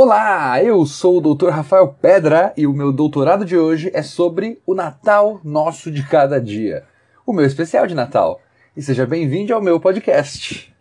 Olá, eu sou o Dr. Rafael Pedra e o meu doutorado de hoje é sobre o Natal nosso de cada dia, o meu especial de Natal. E seja bem-vindo ao meu podcast.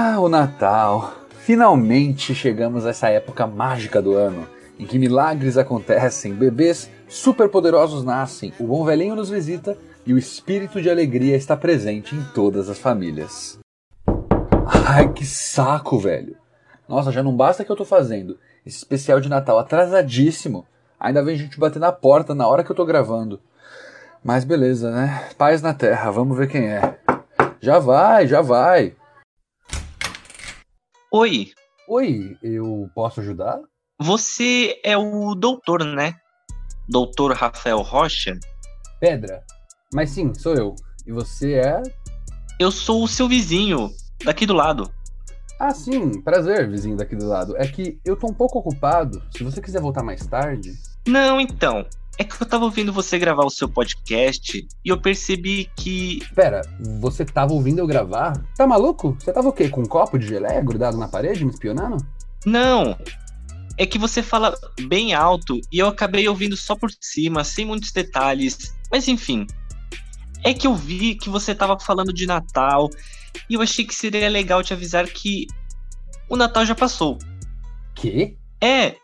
Ah, o Natal! Finalmente chegamos a essa época mágica do ano, em que milagres acontecem, bebês superpoderosos nascem, o bom velhinho nos visita e o espírito de alegria está presente em todas as famílias. Ai, que saco, velho! Nossa, já não basta que eu tô fazendo esse especial de Natal atrasadíssimo, ainda vem gente bater na porta na hora que eu tô gravando. Mas beleza, né? Paz na terra, vamos ver quem é. Já vai, já vai! Oi, Oi, eu posso ajudar? você é o doutor, né? Doutor Rafael Rocha? Pedra. Mas sim, sou eu. E você é? Eu sou o seu vizinho, daqui do lado. Ah, sim, prazer, vizinho daqui do lado. É que eu tô um pouco ocupado. Se você quiser voltar mais tarde. Não, então. É que eu tava ouvindo você gravar o seu podcast e eu percebi que. Pera, você tava ouvindo eu gravar? Tá maluco? Você tava o quê? Com um copo de geleia grudado na parede me espionando? Não! É que você fala bem alto e eu acabei ouvindo só por cima, sem muitos detalhes. Mas enfim. É que eu vi que você tava falando de Natal e eu achei que seria legal te avisar que o Natal já passou. Quê? É,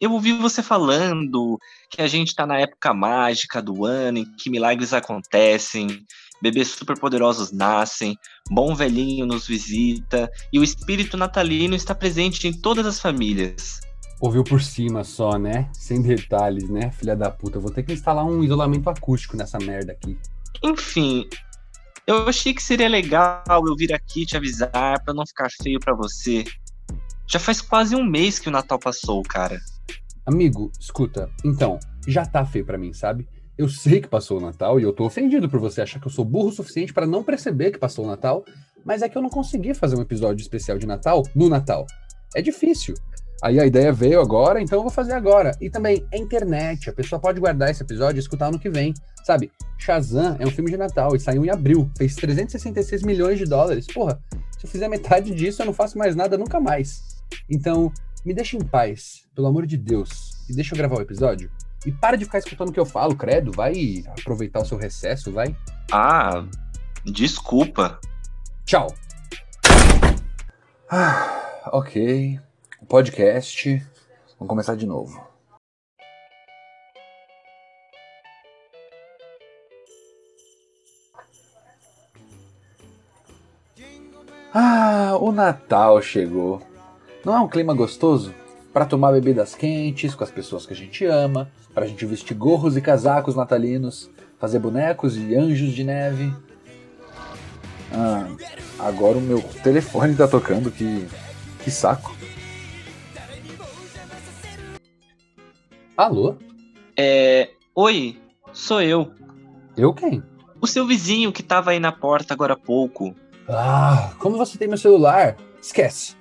eu ouvi você falando que a gente tá na época mágica do ano, em que milagres acontecem, bebês superpoderosos nascem, bom velhinho nos visita e o espírito natalino está presente em todas as famílias. Ouviu por cima só, né? Sem detalhes, né, filha da puta? Eu vou ter que instalar um isolamento acústico nessa merda aqui. Enfim, eu achei que seria legal eu vir aqui te avisar pra não ficar feio pra você. Já faz quase um mês que o Natal passou, cara. Amigo, escuta, então, já tá feio pra mim, sabe? Eu sei que passou o Natal e eu tô ofendido por você achar que eu sou burro o suficiente pra não perceber que passou o Natal, mas é que eu não consegui fazer um episódio especial de Natal no Natal. É difícil. Aí a ideia veio agora, então eu vou fazer agora. E também é internet, a pessoa pode guardar esse episódio e escutar ano que vem. Sabe, Shazam é um filme de Natal e saiu em abril, fez 366 milhões de dólares. Porra, se eu fizer metade disso, eu não faço mais nada nunca mais. Então, me deixa em paz, pelo amor de Deus, e deixa eu gravar o episódio. E para de ficar escutando o que eu falo, credo, vai aproveitar o seu recesso, vai. Ah, desculpa. Tchau. Ah, ok. Podcast. Vamos começar de novo. Ah, o Natal chegou. Não é um clima gostoso? Para tomar bebidas quentes com as pessoas que a gente ama, para a gente vestir gorros e casacos natalinos, fazer bonecos e anjos de neve. Ah, agora o meu telefone tá tocando, que, que saco. Alô? É. Oi, sou eu. Eu quem? O seu vizinho que tava aí na porta agora há pouco. Ah, como você tem meu celular? Esquece.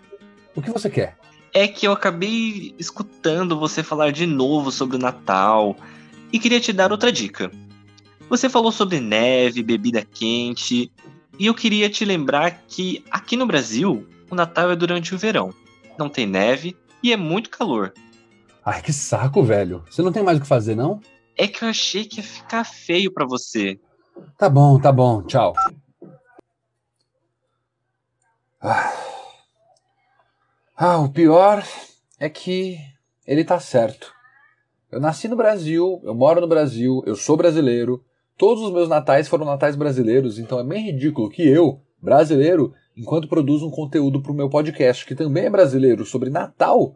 O que você quer? É que eu acabei escutando você falar de novo sobre o Natal e queria te dar outra dica. Você falou sobre neve, bebida quente, e eu queria te lembrar que aqui no Brasil o Natal é durante o verão. Não tem neve e é muito calor. Ai, que saco, velho. Você não tem mais o que fazer, não? É que eu achei que ia ficar feio pra você. Tá bom, tá bom. Tchau. Ah. Ah, o pior é que ele tá certo. Eu nasci no Brasil, eu moro no Brasil, eu sou brasileiro. Todos os meus natais foram natais brasileiros, então é bem ridículo que eu, brasileiro, enquanto produzo um conteúdo pro meu podcast que também é brasileiro sobre Natal,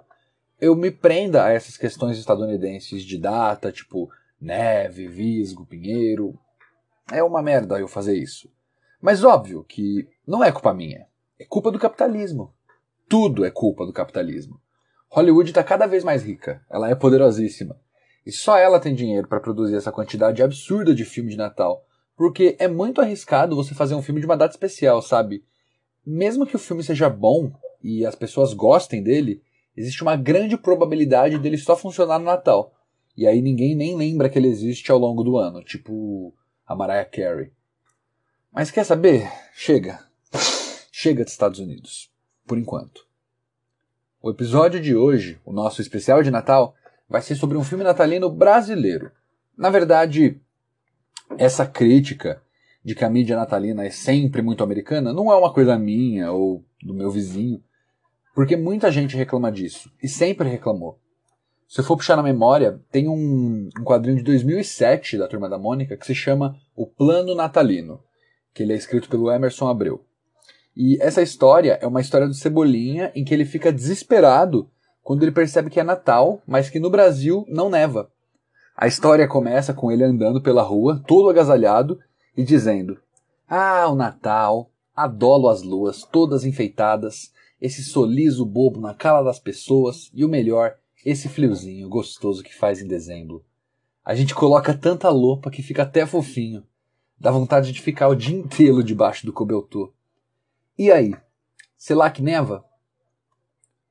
eu me prenda a essas questões estadunidenses de data, tipo neve, visgo, pinheiro. É uma merda eu fazer isso. Mas óbvio que não é culpa minha. É culpa do capitalismo. Tudo é culpa do capitalismo. Hollywood está cada vez mais rica. Ela é poderosíssima. E só ela tem dinheiro para produzir essa quantidade absurda de filme de Natal. Porque é muito arriscado você fazer um filme de uma data especial, sabe? mesmo que o filme seja bom e as pessoas gostem dele, existe uma grande probabilidade dele só funcionar no Natal. E aí ninguém nem lembra que ele existe ao longo do ano, tipo a Mariah Carey. Mas quer saber? Chega. Chega dos Estados Unidos. Por enquanto. O episódio de hoje, o nosso especial de Natal, vai ser sobre um filme natalino brasileiro. Na verdade, essa crítica de que a mídia natalina é sempre muito americana não é uma coisa minha ou do meu vizinho, porque muita gente reclama disso e sempre reclamou. Se eu for puxar na memória, tem um, um quadrinho de 2007 da Turma da Mônica que se chama O Plano Natalino, que ele é escrito pelo Emerson Abreu. E essa história é uma história do Cebolinha em que ele fica desesperado quando ele percebe que é Natal, mas que no Brasil não neva. A história começa com ele andando pela rua, todo agasalhado, e dizendo: Ah, o Natal, adolo as luas, todas enfeitadas, esse soliso bobo na cara das pessoas e o melhor, esse friozinho gostoso que faz em dezembro. A gente coloca tanta lopa que fica até fofinho. Dá vontade de ficar o dia inteiro debaixo do cobertor. E aí? Será que neva?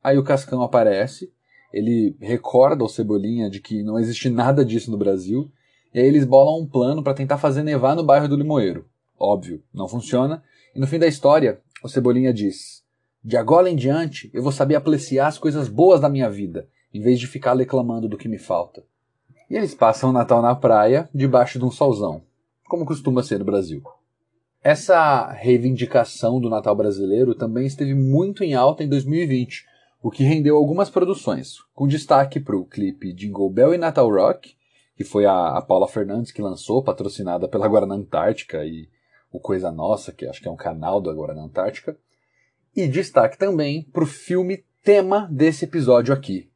Aí o Cascão aparece, ele recorda ao Cebolinha de que não existe nada disso no Brasil e aí eles bolam um plano para tentar fazer nevar no bairro do Limoeiro. Óbvio, não funciona. E no fim da história, o Cebolinha diz: De agora em diante, eu vou saber apreciar as coisas boas da minha vida, em vez de ficar reclamando do que me falta. E eles passam o Natal na praia, debaixo de um solzão, como costuma ser no Brasil. Essa reivindicação do Natal brasileiro também esteve muito em alta em 2020, o que rendeu algumas produções, com destaque para o clipe Jingle Bell e Natal Rock que foi a, a Paula Fernandes que lançou, patrocinada pela Guarana Antártica e o Coisa Nossa, que acho que é um canal da Guarana Antártica. E destaque também para o filme tema desse episódio aqui.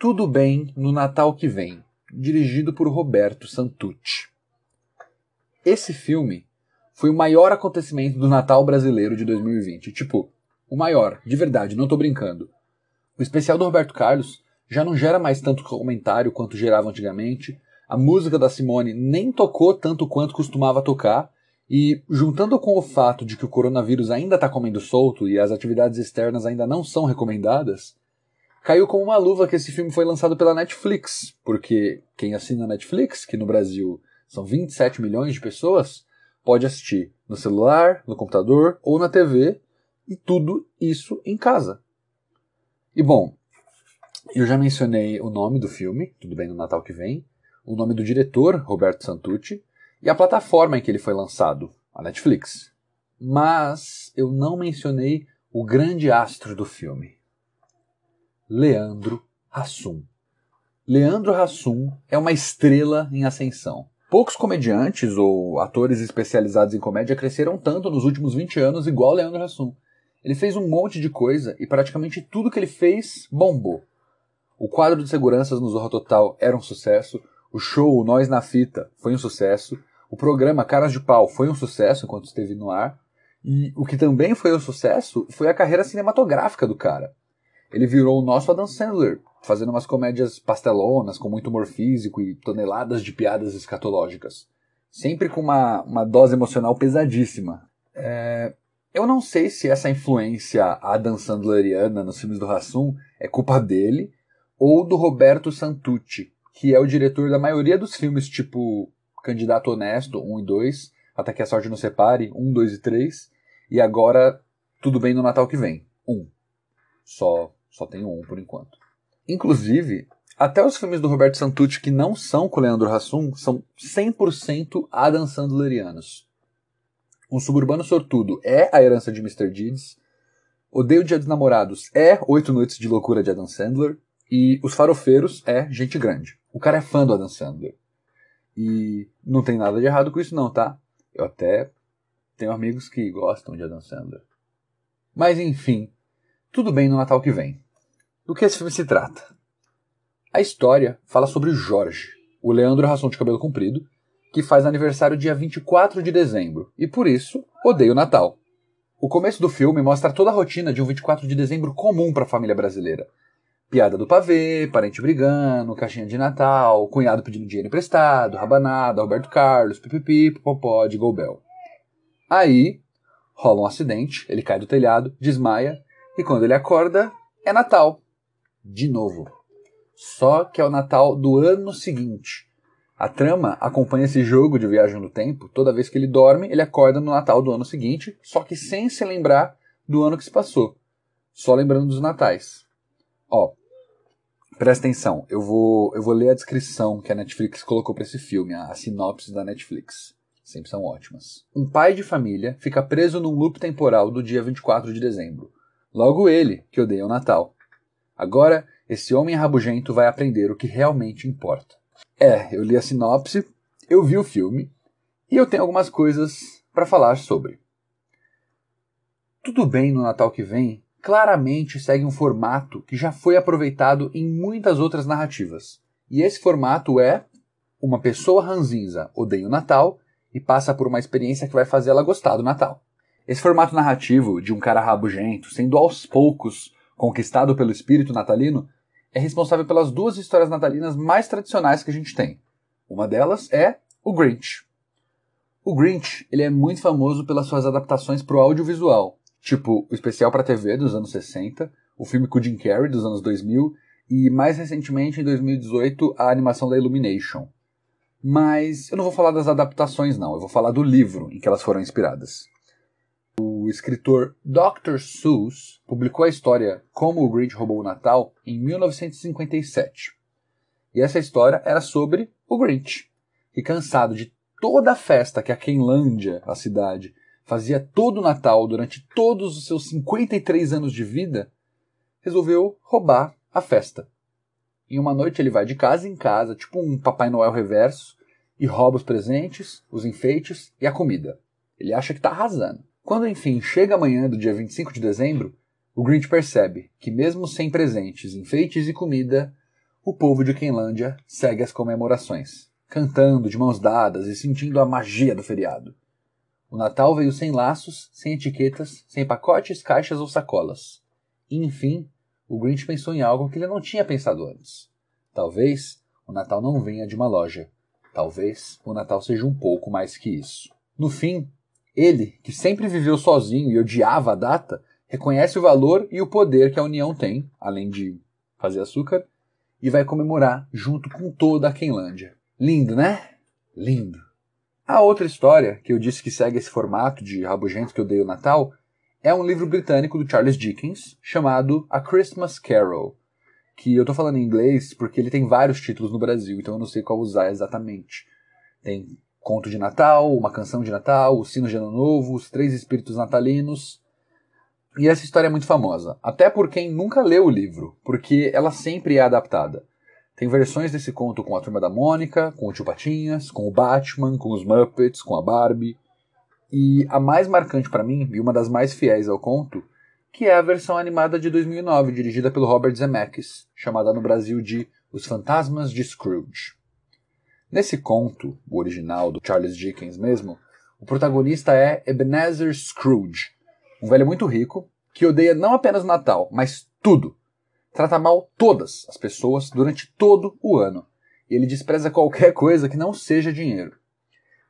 Tudo Bem no Natal que Vem, dirigido por Roberto Santucci. Esse filme foi o maior acontecimento do Natal brasileiro de 2020. Tipo, o maior, de verdade, não tô brincando. O especial do Roberto Carlos já não gera mais tanto comentário quanto gerava antigamente. A música da Simone nem tocou tanto quanto costumava tocar. E juntando com o fato de que o coronavírus ainda está comendo solto e as atividades externas ainda não são recomendadas, caiu como uma luva que esse filme foi lançado pela Netflix, porque quem assina Netflix, que no Brasil são 27 milhões de pessoas, pode assistir no celular, no computador ou na TV, e tudo isso em casa. E bom, eu já mencionei o nome do filme, Tudo Bem no Natal que Vem, o nome do diretor, Roberto Santucci, e a plataforma em que ele foi lançado, a Netflix. Mas eu não mencionei o grande astro do filme, Leandro Hassum. Leandro Hassum é uma estrela em ascensão. Poucos comediantes ou atores especializados em comédia cresceram tanto nos últimos 20 anos igual Leandro Hassum. Ele fez um monte de coisa e praticamente tudo que ele fez bombou. O quadro de seguranças no Zorro Total era um sucesso, o show Nós na Fita foi um sucesso, o programa Caras de Pau foi um sucesso enquanto esteve no ar, e o que também foi um sucesso foi a carreira cinematográfica do cara. Ele virou o nosso Adam Sandler, fazendo umas comédias pastelonas com muito humor físico e toneladas de piadas escatológicas. Sempre com uma, uma dose emocional pesadíssima. É, eu não sei se essa influência Adam Sandleriana nos filmes do Hassum é culpa dele ou do Roberto Santucci, que é o diretor da maioria dos filmes, tipo Candidato Honesto 1 e 2, Até que a Sorte Nos Separe 1, 2 e 3, e agora Tudo Bem no Natal que Vem 1. Só, só tem um por enquanto. Inclusive, até os filmes do Roberto Santucci que não são com o Leandro Hassum são 100% Adam Sandlerianos. Um Suburbano Sortudo é A Herança de Mr. Deeds. Odeio Dia dos Namorados é Oito Noites de Loucura de Adam Sandler. E Os Farofeiros é gente grande. O cara é fã do Adam Sandler. E não tem nada de errado com isso não, tá? Eu até tenho amigos que gostam de Adam Sandler. Mas enfim, tudo bem no Natal que vem. Do que esse filme se trata? A história fala sobre Jorge, o Leandro Ração de cabelo comprido, que faz aniversário dia 24 de dezembro e por isso odeia o Natal. O começo do filme mostra toda a rotina de um 24 de dezembro comum para a família brasileira, Piada do pavê, parente brigando, caixinha de Natal, cunhado pedindo dinheiro emprestado, rabanada, Roberto Carlos, pipipi, popopó, de Golbel. Aí, rola um acidente, ele cai do telhado, desmaia, e quando ele acorda, é Natal. De novo. Só que é o Natal do ano seguinte. A trama acompanha esse jogo de viagem no tempo. Toda vez que ele dorme, ele acorda no Natal do ano seguinte, só que sem se lembrar do ano que se passou. Só lembrando dos natais. Ó, presta atenção. Eu vou, eu vou ler a descrição que a Netflix colocou para esse filme, a, a sinopse da Netflix. Sempre são ótimas. Um pai de família fica preso num loop temporal do dia 24 de dezembro. Logo ele, que odeia o Natal. Agora, esse homem rabugento vai aprender o que realmente importa. É, eu li a sinopse, eu vi o filme e eu tenho algumas coisas para falar sobre. Tudo bem no Natal que vem claramente segue um formato que já foi aproveitado em muitas outras narrativas. E esse formato é uma pessoa ranzinza odeia o Natal e passa por uma experiência que vai fazer ela gostar do Natal. Esse formato narrativo de um cara rabugento, sendo aos poucos conquistado pelo espírito natalino, é responsável pelas duas histórias natalinas mais tradicionais que a gente tem. Uma delas é o Grinch. O Grinch ele é muito famoso pelas suas adaptações para o audiovisual, tipo o especial para TV dos anos 60, o filme com Jim Carrey dos anos 2000 e mais recentemente em 2018 a animação da Illumination. Mas eu não vou falar das adaptações não, eu vou falar do livro em que elas foram inspiradas. O escritor Dr. Seuss publicou a história Como o Grinch Roubou o Natal em 1957. E essa história era sobre o Grinch, que cansado de toda a festa que a Quenlândia, a cidade, fazia todo o Natal durante todos os seus 53 anos de vida, resolveu roubar a festa. Em uma noite ele vai de casa em casa, tipo um Papai Noel reverso, e rouba os presentes, os enfeites e a comida. Ele acha que está arrasando. Quando enfim chega a manhã do dia 25 de dezembro, o Grinch percebe que, mesmo sem presentes, enfeites e comida, o povo de Quenlândia segue as comemorações, cantando de mãos dadas e sentindo a magia do feriado. O Natal veio sem laços, sem etiquetas, sem pacotes, caixas ou sacolas. E, enfim, o Grinch pensou em algo que ele não tinha pensado antes. Talvez o Natal não venha de uma loja. Talvez o Natal seja um pouco mais que isso. No fim, ele, que sempre viveu sozinho e odiava a data, reconhece o valor e o poder que a União tem, além de fazer açúcar, e vai comemorar junto com toda a Quenlândia. Lindo, né? Lindo. A outra história, que eu disse que segue esse formato de rabugento que eu dei o Natal, é um livro britânico do Charles Dickens chamado A Christmas Carol, que eu estou falando em inglês porque ele tem vários títulos no Brasil, então eu não sei qual usar exatamente. Tem Conto de Natal, Uma Canção de Natal, O Sino de Ano Novo, Os Três Espíritos Natalinos. E essa história é muito famosa, até por quem nunca leu o livro, porque ela sempre é adaptada. Tem versões desse conto com a Turma da Mônica, com o Tio Patinhas, com o Batman, com os Muppets, com a Barbie. E a mais marcante para mim, e uma das mais fiéis ao conto, que é a versão animada de 2009, dirigida pelo Robert Zemeckis, chamada no Brasil de Os Fantasmas de Scrooge. Nesse conto, o original do Charles Dickens mesmo, o protagonista é Ebenezer Scrooge, um velho muito rico que odeia não apenas o Natal, mas tudo. Trata mal todas as pessoas durante todo o ano. E ele despreza qualquer coisa que não seja dinheiro.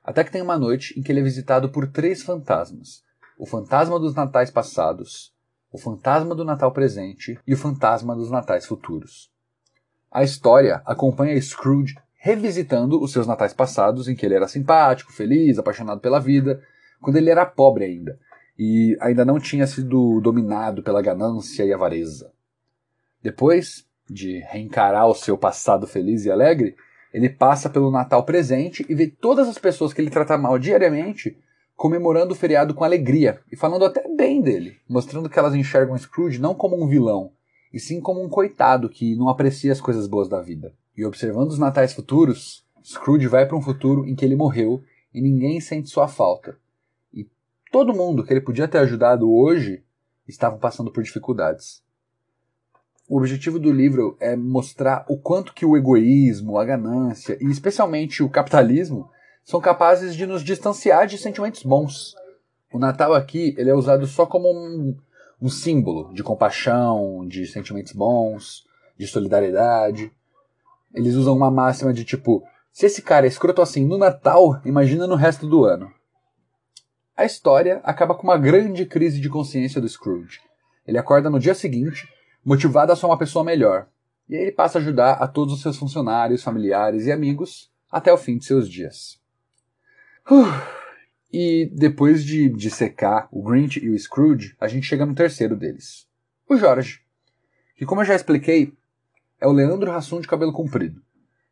Até que tem uma noite em que ele é visitado por três fantasmas: o fantasma dos natais passados, o fantasma do Natal presente e o fantasma dos natais futuros. A história acompanha Scrooge revisitando os seus natais passados, em que ele era simpático, feliz, apaixonado pela vida, quando ele era pobre ainda, e ainda não tinha sido dominado pela ganância e avareza. Depois de reencarar o seu passado feliz e alegre, ele passa pelo Natal presente e vê todas as pessoas que ele trata mal diariamente comemorando o feriado com alegria e falando até bem dele, mostrando que elas enxergam Scrooge não como um vilão, e sim como um coitado que não aprecia as coisas boas da vida. E observando os natais futuros, Scrooge vai para um futuro em que ele morreu e ninguém sente sua falta. E todo mundo que ele podia ter ajudado hoje estavam passando por dificuldades. O objetivo do livro é mostrar o quanto que o egoísmo, a ganância e especialmente o capitalismo são capazes de nos distanciar de sentimentos bons. O Natal aqui ele é usado só como um, um símbolo de compaixão, de sentimentos bons, de solidariedade. Eles usam uma máxima de tipo, se esse cara é escroto assim no Natal, imagina no resto do ano. A história acaba com uma grande crise de consciência do Scrooge. Ele acorda no dia seguinte, motivado a ser uma pessoa melhor, e aí ele passa a ajudar a todos os seus funcionários, familiares e amigos até o fim de seus dias. Uh. E depois de, de secar o Grinch e o Scrooge, a gente chega no terceiro deles, o Jorge, que como eu já expliquei, é o Leandro Hassum de cabelo comprido.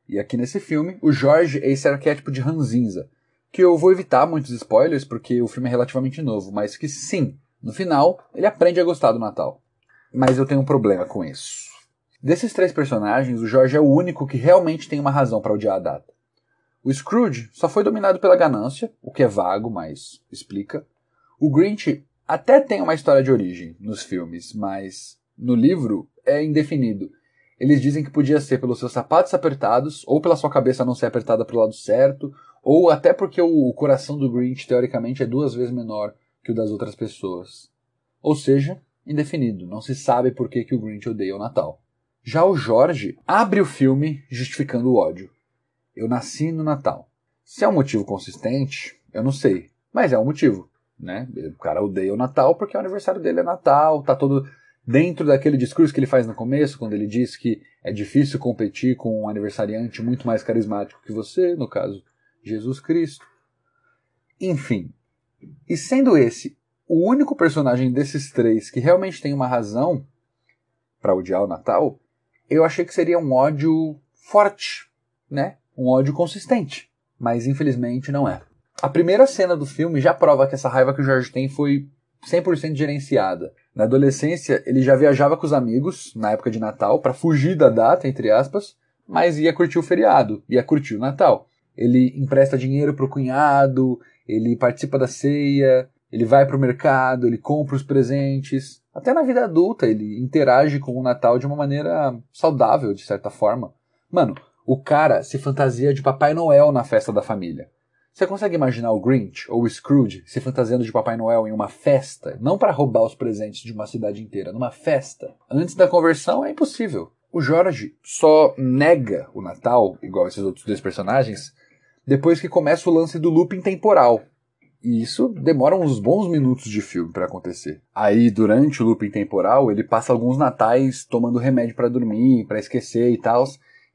E aqui nesse filme, o Jorge é esse arquétipo de ranzinza, que eu vou evitar muitos spoilers porque o filme é relativamente novo, mas que sim, no final, ele aprende a gostar do Natal. Mas eu tenho um problema com isso. Desses três personagens, o Jorge é o único que realmente tem uma razão para odiar a data. O Scrooge só foi dominado pela ganância, o que é vago, mas explica. O Grinch até tem uma história de origem nos filmes, mas no livro é indefinido. Eles dizem que podia ser pelos seus sapatos apertados, ou pela sua cabeça não ser apertada para o lado certo, ou até porque o coração do Grinch teoricamente é duas vezes menor que o das outras pessoas. Ou seja, indefinido, não se sabe por que, que o Grinch odeia o Natal. Já o Jorge abre o filme justificando o ódio. Eu nasci no Natal. Se é um motivo consistente, eu não sei. Mas é um motivo, né? O cara odeia o Natal porque o aniversário dele é Natal, tá todo dentro daquele discurso que ele faz no começo, quando ele diz que é difícil competir com um aniversariante muito mais carismático que você, no caso, Jesus Cristo. Enfim. E sendo esse o único personagem desses três que realmente tem uma razão para odiar o Natal, eu achei que seria um ódio forte, né? Um ódio consistente. Mas infelizmente não é. A primeira cena do filme já prova que essa raiva que o Jorge tem foi 100% gerenciada. Na adolescência, ele já viajava com os amigos, na época de Natal, para fugir da data, entre aspas, mas ia curtir o feriado, ia curtir o Natal. Ele empresta dinheiro pro cunhado, ele participa da ceia, ele vai pro mercado, ele compra os presentes. Até na vida adulta, ele interage com o Natal de uma maneira saudável, de certa forma. Mano, o cara se fantasia de Papai Noel na festa da família. Você consegue imaginar o Grinch ou o Scrooge se fantasiando de Papai Noel em uma festa? Não para roubar os presentes de uma cidade inteira, numa festa. Antes da conversão é impossível. O Jorge só nega o Natal, igual esses outros dois personagens, depois que começa o lance do looping temporal, e isso demora uns bons minutos de filme para acontecer. Aí, durante o looping temporal, ele passa alguns natais tomando remédio para dormir, para esquecer e tal.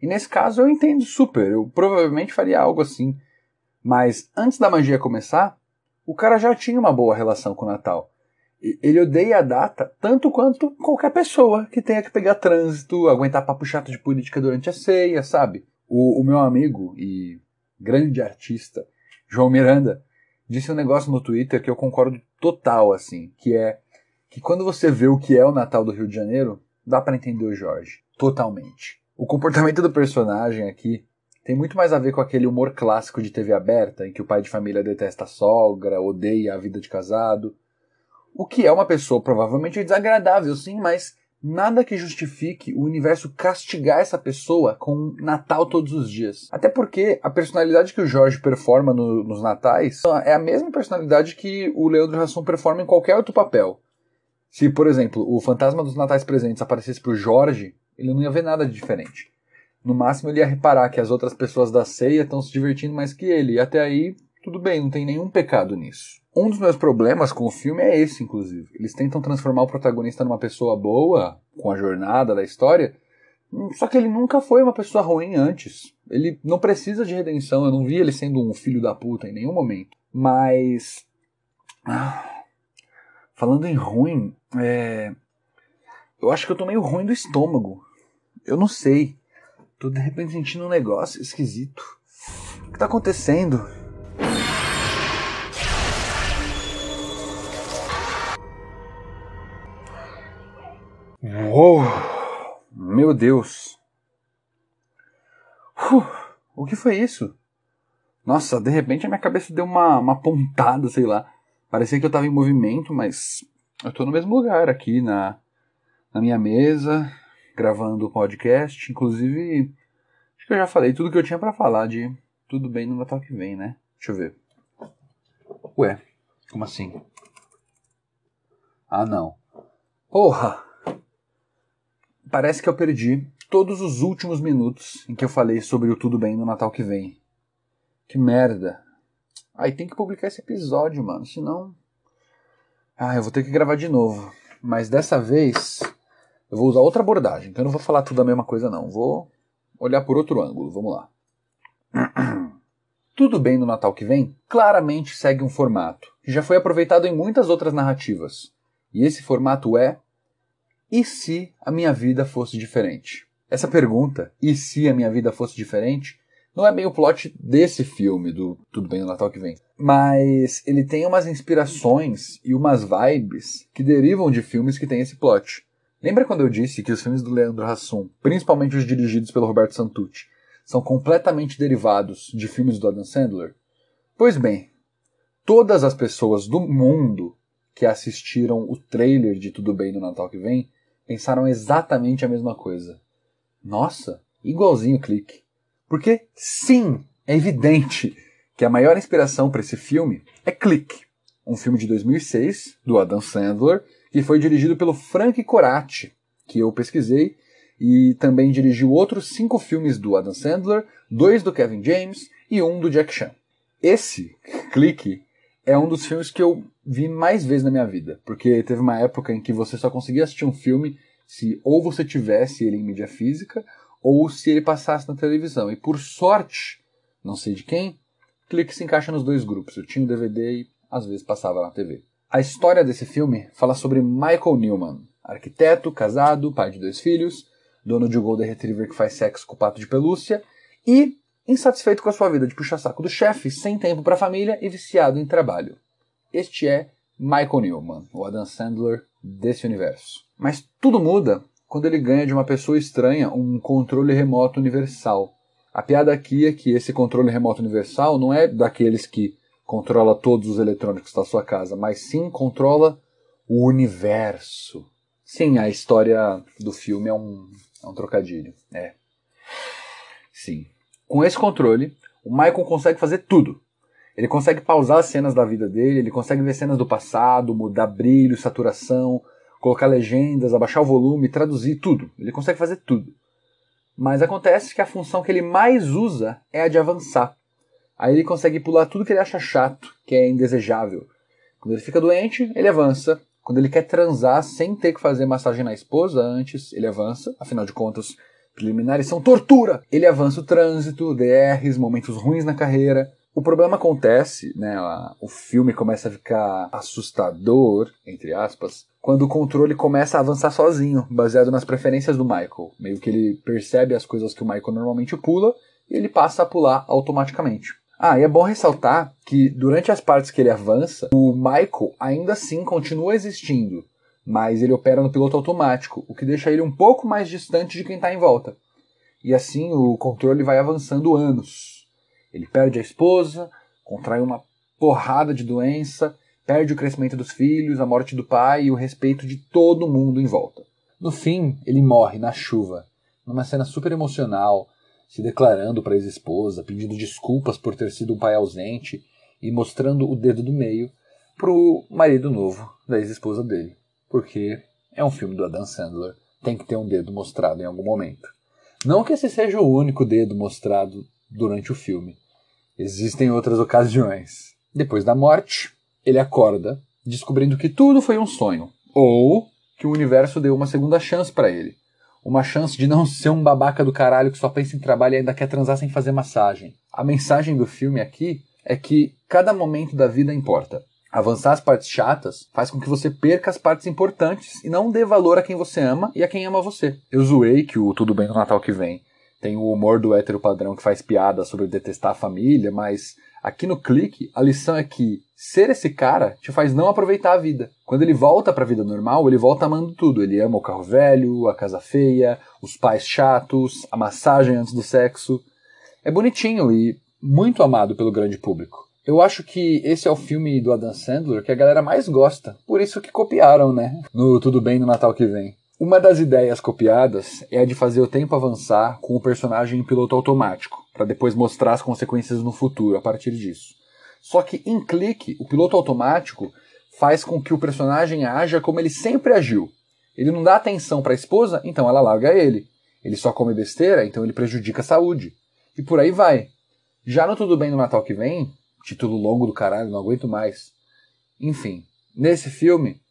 E nesse caso eu entendo super, eu provavelmente faria algo assim. Mas antes da magia começar, o cara já tinha uma boa relação com o Natal. Ele odeia a data tanto quanto qualquer pessoa que tenha que pegar trânsito, aguentar papo chato de política durante a ceia, sabe? O, o meu amigo e grande artista, João Miranda, disse um negócio no Twitter que eu concordo total, assim, que é que quando você vê o que é o Natal do Rio de Janeiro, dá para entender o Jorge. Totalmente. O comportamento do personagem aqui tem muito mais a ver com aquele humor clássico de TV aberta, em que o pai de família detesta a sogra, odeia a vida de casado. O que é uma pessoa provavelmente desagradável, sim, mas Nada que justifique o universo castigar essa pessoa com Natal todos os dias. Até porque a personalidade que o Jorge performa no, nos Natais é a mesma personalidade que o Leandro Hassum performa em qualquer outro papel. Se, por exemplo, o Fantasma dos Natais Presentes aparecesse pro Jorge, ele não ia ver nada de diferente. No máximo ele ia reparar que as outras pessoas da ceia estão se divertindo mais que ele. E até aí, tudo bem, não tem nenhum pecado nisso. Um dos meus problemas com o filme é esse, inclusive. Eles tentam transformar o protagonista numa pessoa boa, com a jornada da história, só que ele nunca foi uma pessoa ruim antes. Ele não precisa de redenção, eu não vi ele sendo um filho da puta em nenhum momento. Mas. Ah, falando em ruim, é. Eu acho que eu tô meio ruim do estômago. Eu não sei. Tô de repente sentindo um negócio esquisito. O que tá acontecendo? Uou! Meu Deus! Uh, o que foi isso? Nossa, de repente a minha cabeça deu uma, uma pontada, sei lá. Parecia que eu estava em movimento, mas eu estou no mesmo lugar aqui na, na minha mesa, gravando o podcast. Inclusive, acho que eu já falei tudo que eu tinha para falar de tudo bem no Natal que vem, né? Deixa eu ver. Ué, como assim? Ah, não. Porra! Parece que eu perdi todos os últimos minutos em que eu falei sobre o Tudo Bem no Natal que vem. Que merda. Aí tem que publicar esse episódio, mano. Senão. Ah, eu vou ter que gravar de novo. Mas dessa vez eu vou usar outra abordagem. Então eu não vou falar tudo a mesma coisa, não. Vou olhar por outro ângulo. Vamos lá. Tudo bem no Natal que vem claramente segue um formato que já foi aproveitado em muitas outras narrativas. E esse formato é: e se a minha vida fosse diferente? Essa pergunta, e se a minha vida fosse diferente, não é bem o plot desse filme, do Tudo Bem no Natal que vem. Mas ele tem umas inspirações e umas vibes que derivam de filmes que têm esse plot. Lembra quando eu disse que os filmes do Leandro Hassum, principalmente os dirigidos pelo Roberto Santucci, são completamente derivados de filmes do Adam Sandler? Pois bem, todas as pessoas do mundo que assistiram o trailer de Tudo Bem no Natal que vem pensaram exatamente a mesma coisa. Nossa, igualzinho o clique. Porque, sim, é evidente que a maior inspiração para esse filme é Click, um filme de 2006 do Adam Sandler, que foi dirigido pelo Frank Coratti, que eu pesquisei, e também dirigiu outros cinco filmes do Adam Sandler, dois do Kevin James e um do Jack Chan. Esse, Click, é um dos filmes que eu vi mais vezes na minha vida, porque teve uma época em que você só conseguia assistir um filme se ou você tivesse ele em mídia física ou se ele passasse na televisão. E por sorte, não sei de quem, Clique se encaixa nos dois grupos. Eu tinha o DVD e às vezes passava na TV. A história desse filme fala sobre Michael Newman, arquiteto, casado, pai de dois filhos, dono de um Golden Retriever que faz sexo com o pato de pelúcia e insatisfeito com a sua vida de puxa-saco do chefe, sem tempo para a família e viciado em trabalho. Este é Michael Newman, o Adam Sandler desse universo. Mas tudo muda quando ele ganha de uma pessoa estranha um controle remoto universal. A piada aqui é que esse controle remoto universal não é daqueles que controla todos os eletrônicos da sua casa, mas sim controla o universo. Sim, a história do filme é um, é um trocadilho. É. Sim. Com esse controle, o Michael consegue fazer tudo. Ele consegue pausar as cenas da vida dele, ele consegue ver cenas do passado, mudar brilho, saturação, colocar legendas, abaixar o volume, traduzir tudo. Ele consegue fazer tudo. Mas acontece que a função que ele mais usa é a de avançar. Aí ele consegue pular tudo que ele acha chato, que é indesejável. Quando ele fica doente, ele avança. Quando ele quer transar sem ter que fazer massagem na esposa antes, ele avança. Afinal de contas, preliminares são tortura. Ele avança o trânsito, DRs, momentos ruins na carreira. O problema acontece, né? O filme começa a ficar assustador, entre aspas, quando o controle começa a avançar sozinho, baseado nas preferências do Michael. Meio que ele percebe as coisas que o Michael normalmente pula e ele passa a pular automaticamente. Ah, e é bom ressaltar que durante as partes que ele avança, o Michael ainda assim continua existindo, mas ele opera no piloto automático, o que deixa ele um pouco mais distante de quem está em volta. E assim o controle vai avançando anos, ele perde a esposa, contrai uma porrada de doença, perde o crescimento dos filhos, a morte do pai e o respeito de todo mundo em volta. No fim, ele morre na chuva, numa cena super emocional, se declarando para a ex-esposa, pedindo desculpas por ter sido um pai ausente e mostrando o dedo do meio pro marido novo da ex-esposa dele. Porque é um filme do Adam Sandler, tem que ter um dedo mostrado em algum momento. Não que esse seja o único dedo mostrado durante o filme, Existem outras ocasiões. Depois da morte, ele acorda, descobrindo que tudo foi um sonho, ou que o universo deu uma segunda chance para ele. Uma chance de não ser um babaca do caralho que só pensa em trabalho e ainda quer transar sem fazer massagem. A mensagem do filme aqui é que cada momento da vida importa. Avançar as partes chatas faz com que você perca as partes importantes e não dê valor a quem você ama e a quem ama você. Eu zoei que o Tudo Bem no Natal que vem tem o humor do hétero padrão que faz piada sobre detestar a família, mas aqui no clique a lição é que ser esse cara te faz não aproveitar a vida. Quando ele volta para a vida normal, ele volta amando tudo. Ele ama o carro velho, a casa feia, os pais chatos, a massagem antes do sexo. É bonitinho e muito amado pelo grande público. Eu acho que esse é o filme do Adam Sandler que a galera mais gosta. Por isso que copiaram, né? No Tudo Bem no Natal que vem. Uma das ideias copiadas é a de fazer o tempo avançar com o personagem em piloto automático, para depois mostrar as consequências no futuro a partir disso. Só que em clique, o piloto automático faz com que o personagem haja como ele sempre agiu. Ele não dá atenção para a esposa, então ela larga ele. Ele só come besteira, então ele prejudica a saúde. E por aí vai. Já no Tudo Bem no Natal que vem, Título longo do caralho, não aguento mais. Enfim, nesse filme,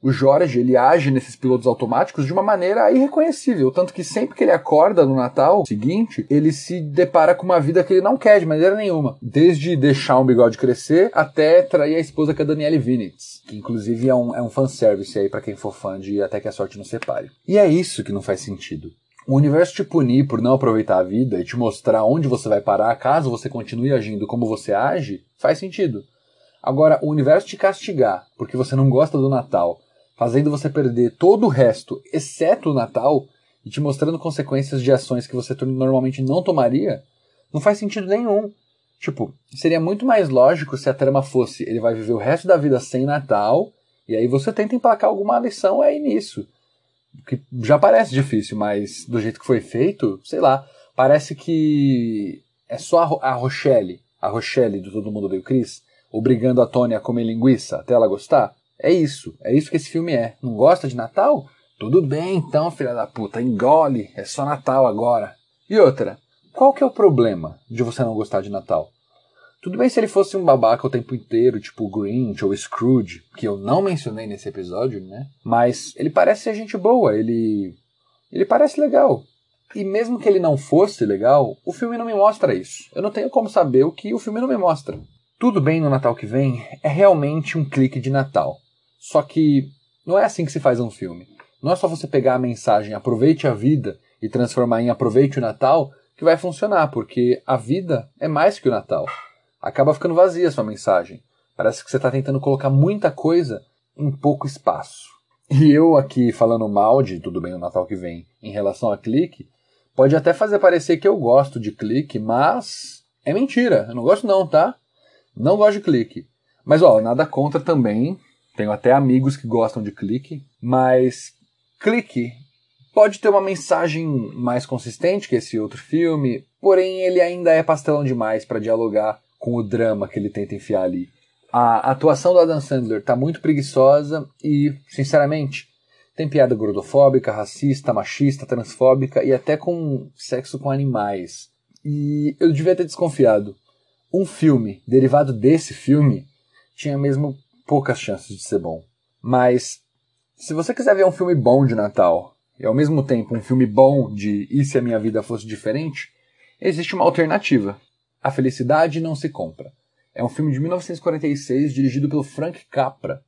o Jorge ele age nesses pilotos automáticos de uma maneira irreconhecível, tanto que sempre que ele acorda no Natal seguinte, ele se depara com uma vida que ele não quer de maneira nenhuma, desde deixar um bigode crescer até trair a esposa com a Danielle Vinitz, que inclusive é um, é um fanservice aí para quem for fã de Até que a Sorte nos Separe. E é isso que não faz sentido. O universo te punir por não aproveitar a vida e te mostrar onde você vai parar caso você continue agindo como você age, faz sentido. Agora, o universo te castigar porque você não gosta do Natal fazendo você perder todo o resto, exceto o Natal, e te mostrando consequências de ações que você normalmente não tomaria, não faz sentido nenhum. Tipo, seria muito mais lógico se a trama fosse ele vai viver o resto da vida sem Natal, e aí você tenta emplacar alguma lição aí nisso. Que já parece difícil, mas do jeito que foi feito, sei lá, parece que é só a Rochelle, a Rochelle do Todo Mundo Veio Cris, obrigando a Tony a comer linguiça até ela gostar. É isso, é isso que esse filme é. Não gosta de Natal? Tudo bem então, filha da puta, engole, é só Natal agora. E outra, qual que é o problema de você não gostar de Natal? Tudo bem se ele fosse um babaca o tempo inteiro, tipo Grinch ou Scrooge, que eu não mencionei nesse episódio, né? Mas ele parece ser gente boa, ele. ele parece legal. E mesmo que ele não fosse legal, o filme não me mostra isso. Eu não tenho como saber o que o filme não me mostra. Tudo bem no Natal que vem é realmente um clique de Natal. Só que não é assim que se faz um filme. Não é só você pegar a mensagem aproveite a vida e transformar em aproveite o Natal que vai funcionar, porque a vida é mais que o Natal. Acaba ficando vazia a sua mensagem. Parece que você está tentando colocar muita coisa em pouco espaço. E eu aqui falando mal de Tudo Bem no Natal que vem em relação a clique, pode até fazer parecer que eu gosto de clique, mas é mentira. Eu não gosto não, tá? Não gosto de clique. Mas ó, nada contra também tenho até amigos que gostam de clique, mas clique pode ter uma mensagem mais consistente que esse outro filme, porém ele ainda é pastelão demais para dialogar com o drama que ele tenta enfiar ali. A atuação do Adam Sandler tá muito preguiçosa e, sinceramente, tem piada gordofóbica, racista, machista, transfóbica e até com sexo com animais. E eu devia ter desconfiado. Um filme derivado desse filme tinha mesmo poucas chances de ser bom. Mas se você quiser ver um filme bom de Natal e ao mesmo tempo um filme bom de E se a minha vida fosse diferente, existe uma alternativa. A Felicidade Não Se Compra. É um filme de 1946 dirigido pelo Frank Capra.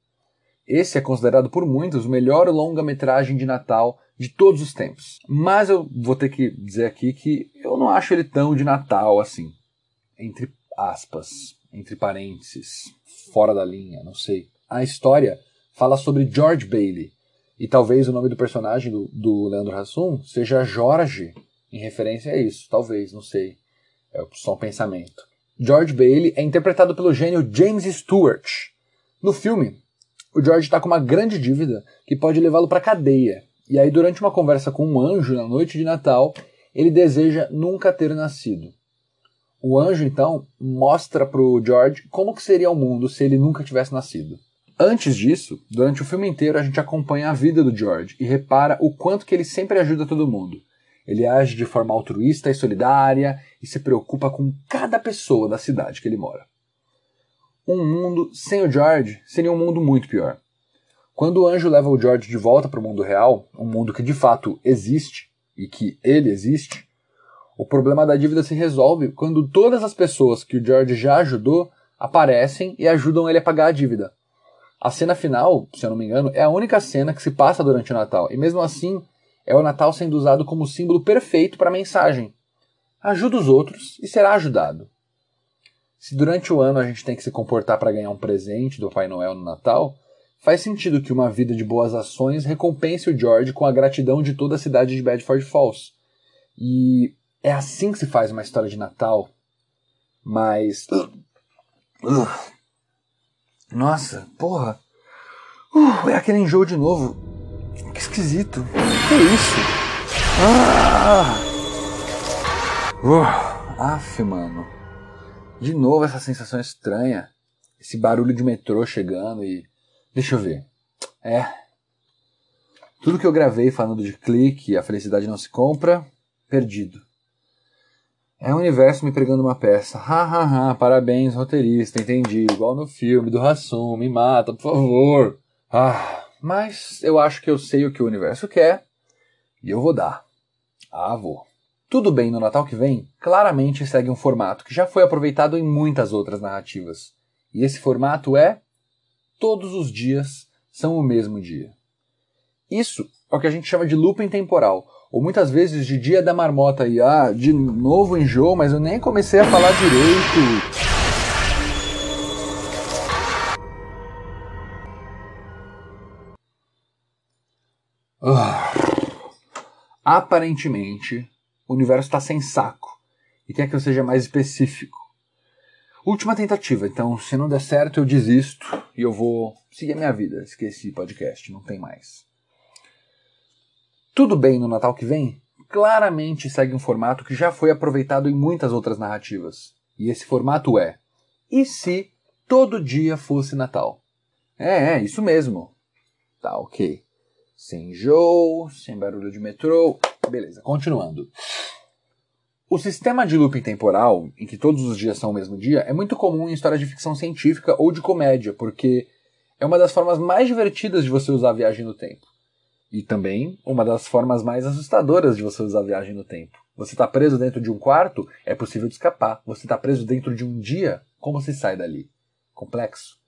Esse é considerado por muitos o melhor longa-metragem de Natal de todos os tempos. Mas eu vou ter que dizer aqui que eu não acho ele tão de Natal assim. Entre aspas, entre parênteses fora da linha, não sei. A história fala sobre George Bailey, e talvez o nome do personagem do, do Leandro Hassum seja Jorge, em referência a isso, talvez, não sei. É só um pensamento. George Bailey é interpretado pelo gênio James Stewart. No filme, o George está com uma grande dívida que pode levá-lo para cadeia. E aí, durante uma conversa com um anjo na noite de Natal, ele deseja nunca ter nascido. O anjo, então, mostra para o George como que seria o mundo se ele nunca tivesse nascido. Antes disso, durante o filme inteiro a gente acompanha a vida do George e repara o quanto que ele sempre ajuda todo mundo. Ele age de forma altruísta e solidária e se preocupa com cada pessoa da cidade que ele mora. Um mundo sem o George seria um mundo muito pior. Quando o anjo leva o George de volta para o mundo real, um mundo que de fato existe e que ele existe, o problema da dívida se resolve quando todas as pessoas que o George já ajudou aparecem e ajudam ele a pagar a dívida. A cena final, se eu não me engano, é a única cena que se passa durante o Natal, e mesmo assim é o Natal sendo usado como símbolo perfeito para a mensagem. Ajuda os outros e será ajudado. Se durante o ano a gente tem que se comportar para ganhar um presente do Pai Noel no Natal, faz sentido que uma vida de boas ações recompense o George com a gratidão de toda a cidade de Bedford Falls. E é assim que se faz uma história de Natal. Mas. Nossa, porra. Uh, é aquele enjoo de novo. Que esquisito. Que isso? Ah! Uh, af, mano. De novo essa sensação estranha. Esse barulho de metrô chegando e. Deixa eu ver. É. Tudo que eu gravei falando de clique, a felicidade não se compra, perdido. É o universo me pregando uma peça. Ha, ha, ha, parabéns, roteirista, entendi. Igual no filme do Hassum, me mata, por favor. Ah, mas eu acho que eu sei o que o universo quer e eu vou dar. Ah, vou. Tudo bem no Natal que vem claramente segue um formato que já foi aproveitado em muitas outras narrativas. E esse formato é todos os dias são o mesmo dia. Isso é o que a gente chama de looping temporal, ou muitas vezes de dia da marmota e ah, de novo enjoo, mas eu nem comecei a falar direito. Aparentemente, o universo está sem saco e quer que eu seja mais específico. Última tentativa, então se não der certo eu desisto e eu vou seguir a minha vida. Esqueci podcast, não tem mais. Tudo bem no Natal que vem? Claramente segue um formato que já foi aproveitado em muitas outras narrativas. E esse formato é: e se todo dia fosse Natal? É, é, isso mesmo. Tá, ok. Sem enjoo, sem barulho de metrô. Beleza, continuando. O sistema de looping temporal, em que todos os dias são o mesmo dia, é muito comum em histórias de ficção científica ou de comédia, porque é uma das formas mais divertidas de você usar a viagem no tempo. E também uma das formas mais assustadoras de você usar a viagem no tempo. Você está preso dentro de um quarto, é possível de escapar. Você está preso dentro de um dia, como se sai dali? Complexo.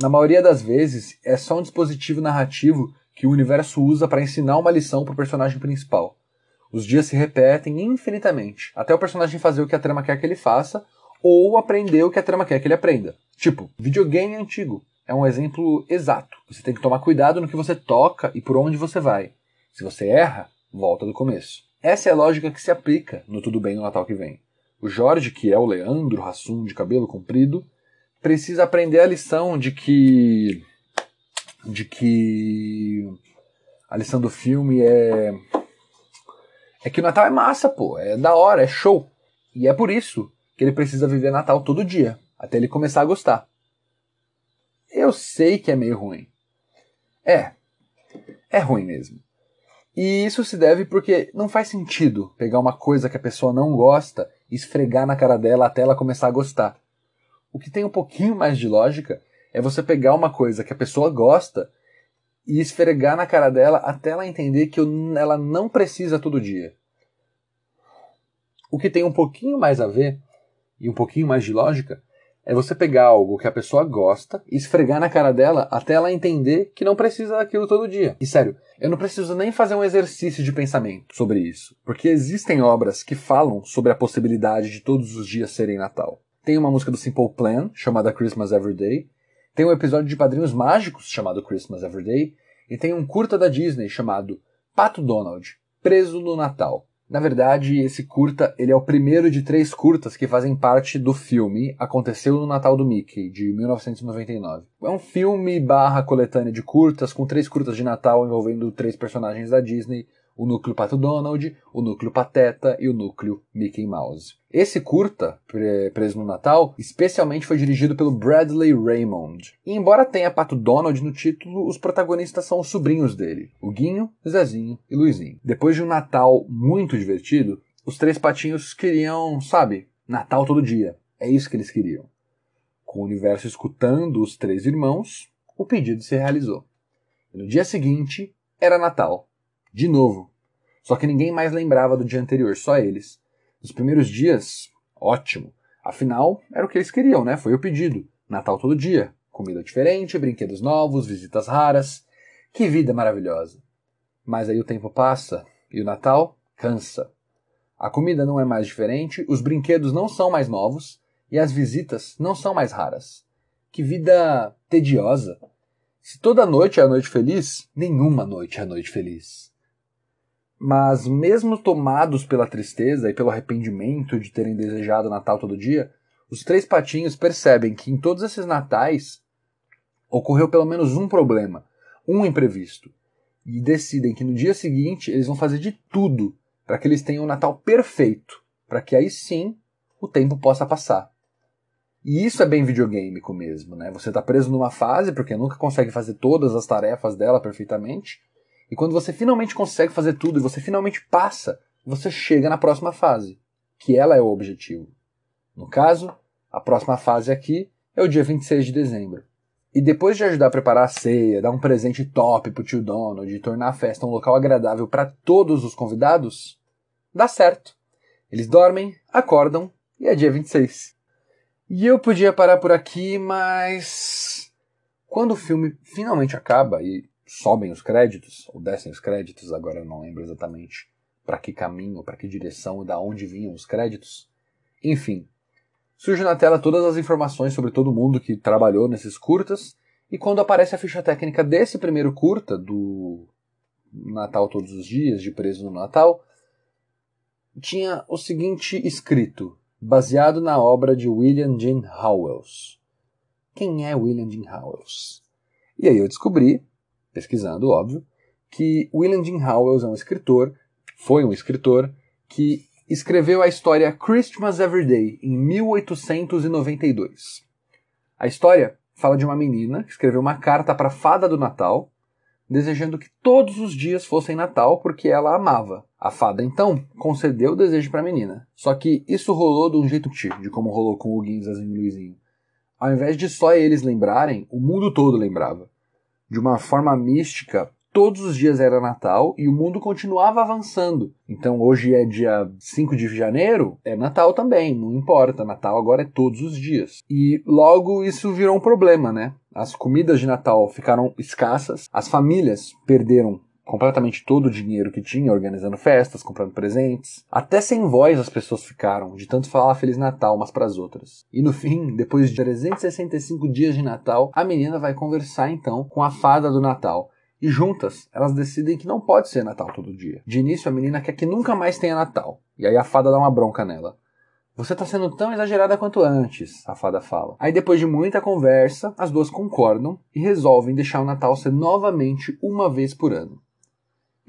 Na maioria das vezes, é só um dispositivo narrativo que o universo usa para ensinar uma lição para o personagem principal. Os dias se repetem infinitamente, até o personagem fazer o que a trama quer que ele faça, ou aprender o que a trama quer que ele aprenda. Tipo, videogame antigo é um exemplo exato. Você tem que tomar cuidado no que você toca e por onde você vai. Se você erra, volta do começo. Essa é a lógica que se aplica no Tudo Bem no Natal que vem. O Jorge, que é o Leandro Hassum de cabelo comprido, precisa aprender a lição de que. De que. a lição do filme é. é que o Natal é massa, pô, é da hora, é show. E é por isso que ele precisa viver Natal todo dia, até ele começar a gostar. Eu sei que é meio ruim. É. É ruim mesmo. E isso se deve porque não faz sentido pegar uma coisa que a pessoa não gosta e esfregar na cara dela até ela começar a gostar. O que tem um pouquinho mais de lógica é você pegar uma coisa que a pessoa gosta e esfregar na cara dela até ela entender que ela não precisa todo dia. O que tem um pouquinho mais a ver e um pouquinho mais de lógica é você pegar algo que a pessoa gosta e esfregar na cara dela até ela entender que não precisa daquilo todo dia. E sério, eu não preciso nem fazer um exercício de pensamento sobre isso, porque existem obras que falam sobre a possibilidade de todos os dias serem Natal. Tem uma música do Simple Plan chamada Christmas Every Day, tem um episódio de Padrinhos Mágicos chamado Christmas Every Day, e tem um curta da Disney chamado Pato Donald, Preso no Natal. Na verdade, esse curta ele é o primeiro de três curtas que fazem parte do filme Aconteceu no Natal do Mickey, de 1999. É um filme barra coletânea de curtas, com três curtas de Natal envolvendo três personagens da Disney, o núcleo Pato Donald, o núcleo Pateta e o núcleo Mickey Mouse. Esse curta, preso no Natal, especialmente foi dirigido pelo Bradley Raymond. E embora tenha Pato Donald no título, os protagonistas são os sobrinhos dele, o Guinho, Zezinho e Luizinho. Depois de um Natal muito divertido, os três patinhos queriam, sabe, Natal todo dia. É isso que eles queriam. Com o universo escutando os três irmãos, o pedido se realizou. E no dia seguinte, era Natal. De novo, só que ninguém mais lembrava do dia anterior, só eles. Nos primeiros dias, ótimo. Afinal, era o que eles queriam, né? Foi o pedido. Natal todo dia. Comida diferente, brinquedos novos, visitas raras. Que vida maravilhosa. Mas aí o tempo passa e o Natal cansa. A comida não é mais diferente, os brinquedos não são mais novos e as visitas não são mais raras. Que vida tediosa. Se toda noite é a noite feliz, nenhuma noite é a noite feliz. Mas, mesmo tomados pela tristeza e pelo arrependimento de terem desejado Natal todo dia, os três patinhos percebem que em todos esses natais ocorreu pelo menos um problema, um imprevisto, e decidem que no dia seguinte eles vão fazer de tudo para que eles tenham um Natal perfeito, para que aí sim o tempo possa passar. E isso é bem videogame mesmo, né? Você está preso numa fase porque nunca consegue fazer todas as tarefas dela perfeitamente, e quando você finalmente consegue fazer tudo e você finalmente passa, você chega na próxima fase. que ela é o objetivo. No caso, a próxima fase aqui é o dia 26 de dezembro. E depois de ajudar a preparar a ceia, dar um presente top pro tio Donald e tornar a festa um local agradável para todos os convidados, dá certo. Eles dormem, acordam e é dia 26. E eu podia parar por aqui, mas quando o filme finalmente acaba e sobem os créditos, ou descem os créditos, agora eu não lembro exatamente para que caminho, para que direção, da onde vinham os créditos. Enfim, surge na tela todas as informações sobre todo mundo que trabalhou nesses curtas, e quando aparece a ficha técnica desse primeiro curta, do Natal Todos os Dias, de Preso no Natal, tinha o seguinte escrito: baseado na obra de William Jean Howells. Quem é William Jean Howells? E aí eu descobri, pesquisando, óbvio, que William Jean Howells é um escritor, foi um escritor, que escreveu a história Christmas Everyday em 1892. A história fala de uma menina que escreveu uma carta para a fada do Natal, desejando que todos os dias fossem Natal porque ela amava. A fada então concedeu o desejo para a menina. Só que isso rolou de um jeito tipo, de como rolou com o Guinzazinho e o Luizinho. Ao invés de só eles lembrarem, o mundo todo lembrava. De uma forma mística, todos os dias era Natal e o mundo continuava avançando. Então hoje é dia 5 de janeiro, é Natal também, não importa, Natal agora é todos os dias. E logo isso virou um problema, né? As comidas de Natal ficaram escassas, as famílias perderam completamente todo o dinheiro que tinha organizando festas, comprando presentes. Até sem voz as pessoas ficaram, de tanto falar Feliz Natal umas para as outras. E no fim, depois de 365 dias de Natal, a menina vai conversar então com a fada do Natal e juntas, elas decidem que não pode ser Natal todo dia. De início, a menina quer que nunca mais tenha Natal. E aí a fada dá uma bronca nela. Você tá sendo tão exagerada quanto antes, a fada fala. Aí depois de muita conversa, as duas concordam e resolvem deixar o Natal ser novamente uma vez por ano.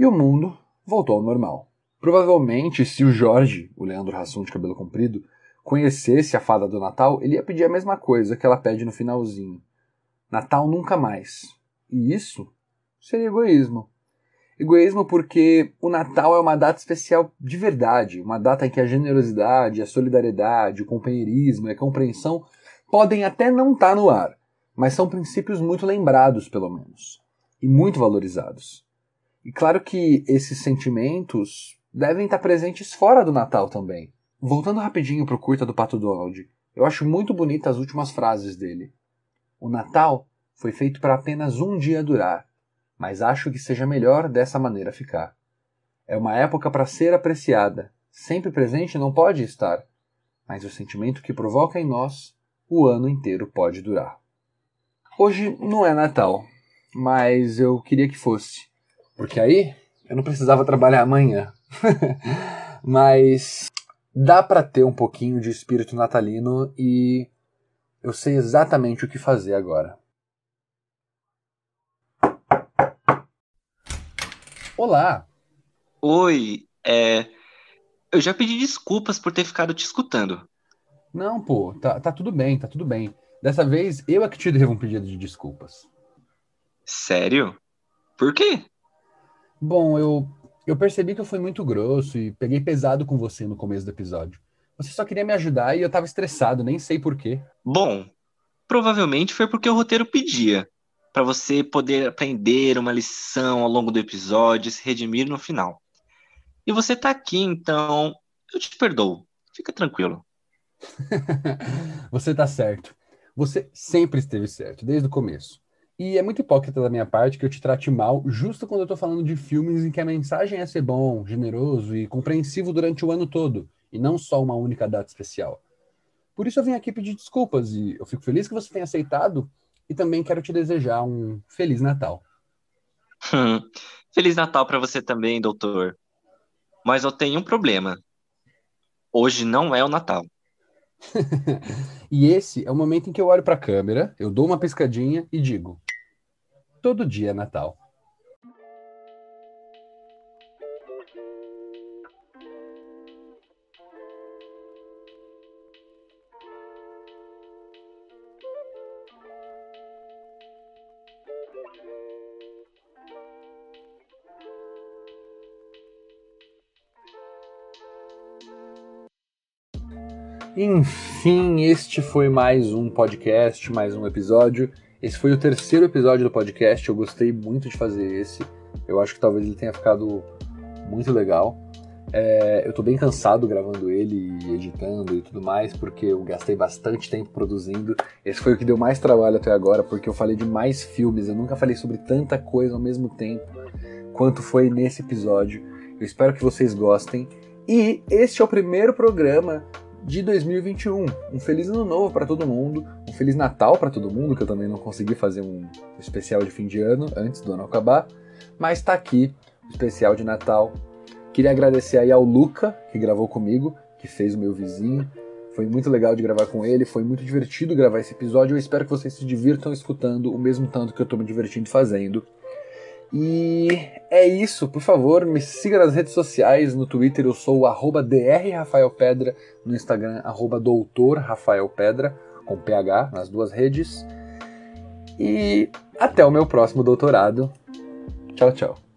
E o mundo voltou ao normal. Provavelmente, se o Jorge, o Leandro Hassum de cabelo comprido, conhecesse a fada do Natal, ele ia pedir a mesma coisa que ela pede no finalzinho. Natal nunca mais. E isso seria egoísmo. Egoísmo porque o Natal é uma data especial de verdade, uma data em que a generosidade, a solidariedade, o companheirismo e a compreensão podem até não estar tá no ar, mas são princípios muito lembrados, pelo menos, e muito valorizados. E claro que esses sentimentos devem estar presentes fora do Natal também. Voltando rapidinho para o curta do Pato Donald, eu acho muito bonita as últimas frases dele. O Natal foi feito para apenas um dia durar mas acho que seja melhor dessa maneira ficar. É uma época para ser apreciada, sempre presente não pode estar, mas o sentimento que provoca em nós o ano inteiro pode durar. Hoje não é Natal, mas eu queria que fosse, porque aí eu não precisava trabalhar amanhã. mas dá para ter um pouquinho de espírito natalino e eu sei exatamente o que fazer agora. Olá! Oi, é. Eu já pedi desculpas por ter ficado te escutando. Não, pô, tá, tá tudo bem, tá tudo bem. Dessa vez eu é que te devo um pedido de desculpas. Sério? Por quê? Bom, eu, eu percebi que eu fui muito grosso e peguei pesado com você no começo do episódio. Você só queria me ajudar e eu tava estressado, nem sei porquê. Bom, provavelmente foi porque o roteiro pedia para você poder aprender uma lição ao longo do episódio e se redimir no final. E você tá aqui, então eu te perdoo. Fica tranquilo. você tá certo. Você sempre esteve certo, desde o começo. E é muito hipócrita da minha parte que eu te trate mal justo quando eu tô falando de filmes em que a mensagem é ser bom, generoso e compreensivo durante o ano todo, e não só uma única data especial. Por isso eu vim aqui pedir desculpas e eu fico feliz que você tenha aceitado e também quero te desejar um Feliz Natal. Hum, Feliz Natal para você também, doutor. Mas eu tenho um problema. Hoje não é o Natal. e esse é o momento em que eu olho para a câmera, eu dou uma piscadinha e digo: todo dia é Natal. Enfim, este foi mais um podcast, mais um episódio. Esse foi o terceiro episódio do podcast. Eu gostei muito de fazer esse. Eu acho que talvez ele tenha ficado muito legal. É, eu tô bem cansado gravando ele e editando e tudo mais, porque eu gastei bastante tempo produzindo. Esse foi o que deu mais trabalho até agora, porque eu falei de mais filmes. Eu nunca falei sobre tanta coisa ao mesmo tempo quanto foi nesse episódio. Eu espero que vocês gostem. E este é o primeiro programa de 2021. Um feliz ano novo para todo mundo, um feliz Natal para todo mundo, que eu também não consegui fazer um especial de fim de ano antes do ano acabar, mas está aqui o especial de Natal Queria agradecer aí ao Luca, que gravou comigo, que fez o meu vizinho. Foi muito legal de gravar com ele, foi muito divertido gravar esse episódio. Eu espero que vocês se divirtam escutando o mesmo tanto que eu tô me divertindo fazendo. E é isso, por favor, me siga nas redes sociais, no Twitter eu sou o drrafaelpedra, no Instagram doutorrafaelpedra, com PH nas duas redes. E até o meu próximo doutorado. Tchau, tchau.